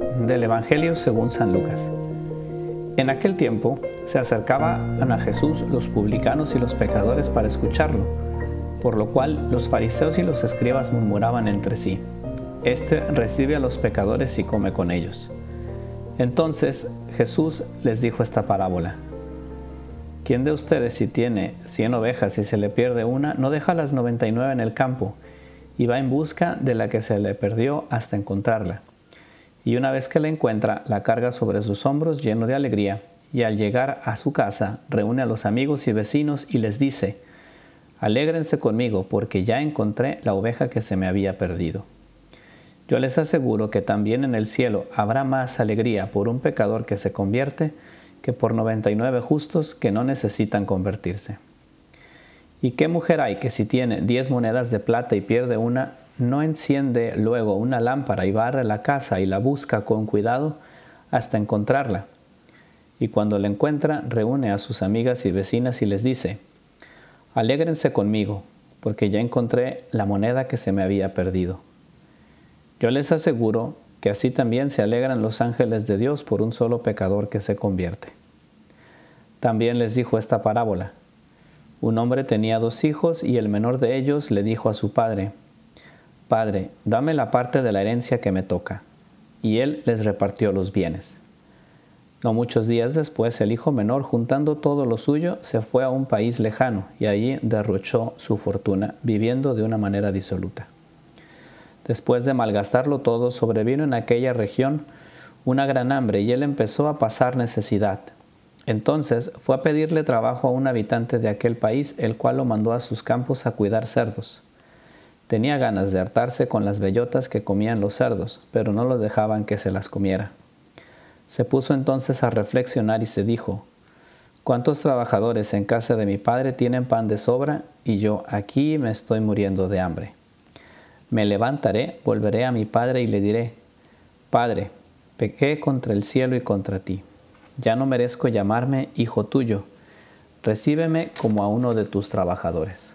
Del Evangelio según San Lucas. En aquel tiempo se acercaban a Jesús los publicanos y los pecadores para escucharlo, por lo cual los fariseos y los escribas murmuraban entre sí, Este recibe a los pecadores y come con ellos. Entonces Jesús les dijo esta parábola. ¿Quién de ustedes si tiene cien ovejas y se le pierde una, no deja las noventa y nueve en el campo y va en busca de la que se le perdió hasta encontrarla? Y una vez que la encuentra, la carga sobre sus hombros lleno de alegría, y al llegar a su casa reúne a los amigos y vecinos y les dice, Alégrense conmigo porque ya encontré la oveja que se me había perdido. Yo les aseguro que también en el cielo habrá más alegría por un pecador que se convierte que por 99 justos que no necesitan convertirse. ¿Y qué mujer hay que si tiene 10 monedas de plata y pierde una, no enciende luego una lámpara y barre la casa y la busca con cuidado hasta encontrarla? Y cuando la encuentra, reúne a sus amigas y vecinas y les dice, Alégrense conmigo, porque ya encontré la moneda que se me había perdido. Yo les aseguro que así también se alegran los ángeles de Dios por un solo pecador que se convierte. También les dijo esta parábola. Un hombre tenía dos hijos y el menor de ellos le dijo a su padre, Padre, dame la parte de la herencia que me toca. Y él les repartió los bienes. No muchos días después, el hijo menor, juntando todo lo suyo, se fue a un país lejano y allí derrochó su fortuna, viviendo de una manera disoluta. Después de malgastarlo todo, sobrevino en aquella región una gran hambre y él empezó a pasar necesidad. Entonces fue a pedirle trabajo a un habitante de aquel país, el cual lo mandó a sus campos a cuidar cerdos. Tenía ganas de hartarse con las bellotas que comían los cerdos, pero no lo dejaban que se las comiera. Se puso entonces a reflexionar y se dijo, ¿cuántos trabajadores en casa de mi padre tienen pan de sobra y yo aquí me estoy muriendo de hambre? Me levantaré, volveré a mi padre y le diré, Padre, pequé contra el cielo y contra ti. Ya no merezco llamarme hijo tuyo. Recíbeme como a uno de tus trabajadores.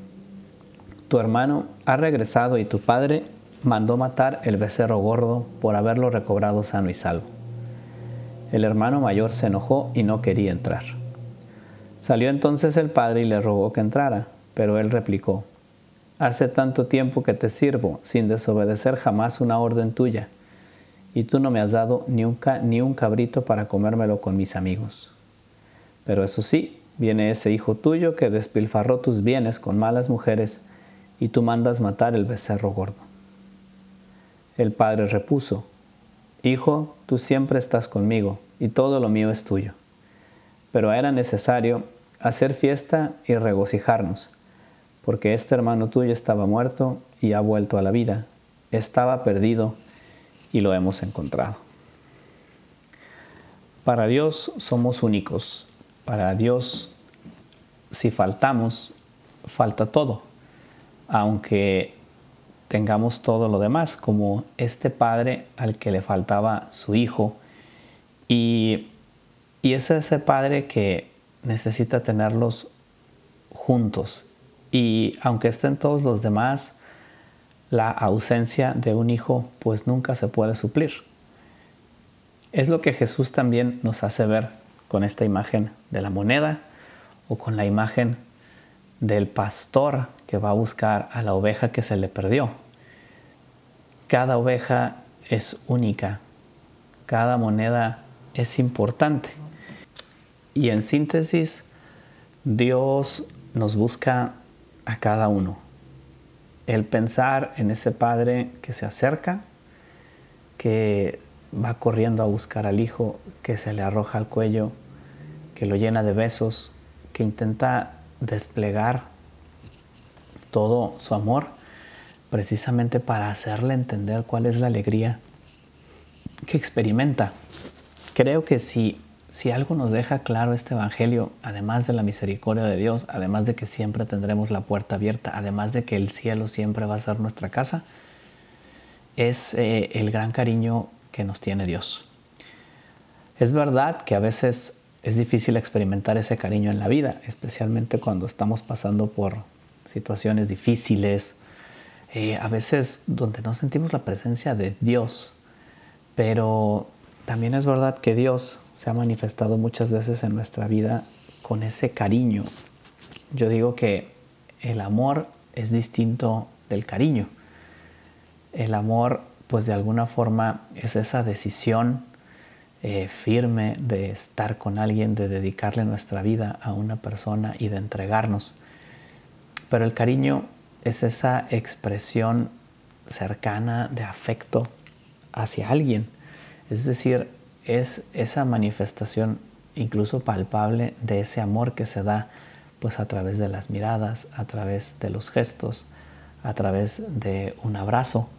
Tu hermano ha regresado y tu padre mandó matar el becerro gordo por haberlo recobrado sano y salvo. El hermano mayor se enojó y no quería entrar. Salió entonces el padre y le rogó que entrara, pero él replicó, Hace tanto tiempo que te sirvo sin desobedecer jamás una orden tuya, y tú no me has dado ni un, ni un cabrito para comérmelo con mis amigos. Pero eso sí, viene ese hijo tuyo que despilfarró tus bienes con malas mujeres, y tú mandas matar el becerro gordo. El padre repuso, Hijo, tú siempre estás conmigo, y todo lo mío es tuyo. Pero era necesario hacer fiesta y regocijarnos porque este hermano tuyo estaba muerto y ha vuelto a la vida, estaba perdido y lo hemos encontrado. Para Dios somos únicos, para Dios si faltamos, falta todo, aunque tengamos todo lo demás, como este padre al que le faltaba su hijo, y, y es ese padre que necesita tenerlos juntos. Y aunque estén todos los demás, la ausencia de un hijo pues nunca se puede suplir. Es lo que Jesús también nos hace ver con esta imagen de la moneda o con la imagen del pastor que va a buscar a la oveja que se le perdió. Cada oveja es única, cada moneda es importante. Y en síntesis, Dios nos busca a cada uno. El pensar en ese padre que se acerca, que va corriendo a buscar al hijo, que se le arroja al cuello, que lo llena de besos, que intenta desplegar todo su amor precisamente para hacerle entender cuál es la alegría que experimenta. Creo que si, si algo nos deja claro este Evangelio, además de la misericordia de Dios, además de que siempre tendremos la puerta abierta, además de que el cielo siempre va a ser nuestra casa, es eh, el gran cariño que nos tiene Dios. Es verdad que a veces es difícil experimentar ese cariño en la vida, especialmente cuando estamos pasando por situaciones difíciles, eh, a veces donde no sentimos la presencia de Dios, pero también es verdad que Dios se ha manifestado muchas veces en nuestra vida con ese cariño. Yo digo que el amor es distinto del cariño. El amor, pues de alguna forma, es esa decisión eh, firme de estar con alguien, de dedicarle nuestra vida a una persona y de entregarnos. Pero el cariño es esa expresión cercana de afecto hacia alguien. Es decir, es esa manifestación incluso palpable de ese amor que se da pues a través de las miradas, a través de los gestos, a través de un abrazo.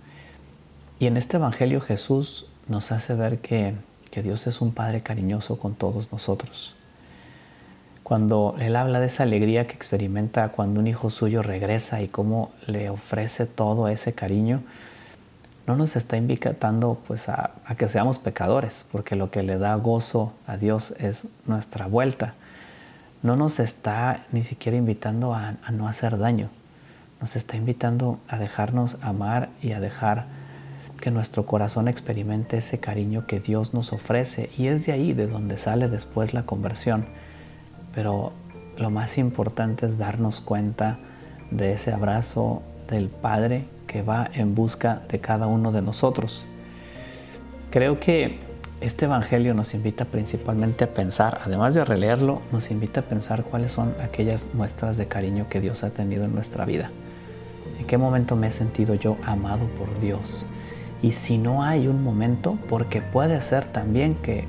Y en este Evangelio Jesús nos hace ver que, que Dios es un Padre cariñoso con todos nosotros cuando él habla de esa alegría que experimenta cuando un hijo suyo regresa y cómo le ofrece todo ese cariño, no nos está invitando pues a, que seamos pecadores, porque lo que le da gozo a Dios es nuestra vuelta. No nos está ni siquiera invitando a, a no hacer daño, nos está invitando a dejarnos amar y a dejar que nuestro corazón experimente ese cariño que Dios nos ofrece. Y es de ahí de donde sale después la conversión pero lo más importante es darnos cuenta de ese abrazo del Padre que va en busca de cada uno de nosotros. Creo que este Evangelio nos invita principalmente a pensar, además de releerlo, nos invita a pensar cuáles son aquellas muestras de cariño que Dios ha tenido en nuestra vida. ¿En qué momento me he sentido yo amado por Dios? Y si no hay un momento, porque puede ser también que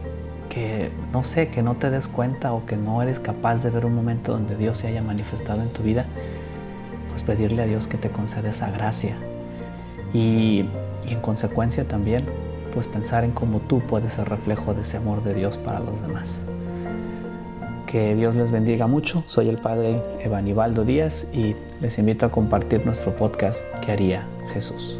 que no sé, que no te des cuenta o que no eres capaz de ver un momento donde Dios se haya manifestado en tu vida, pues pedirle a Dios que te conceda esa gracia. Y, en consecuencia también, pues pensar en cómo tú puedes ser reflejo de ese amor de Dios para los demás. Que Dios les bendiga mucho. Soy el Padre Evanibaldo Díaz y les invito a compartir nuestro podcast que haría Jesús?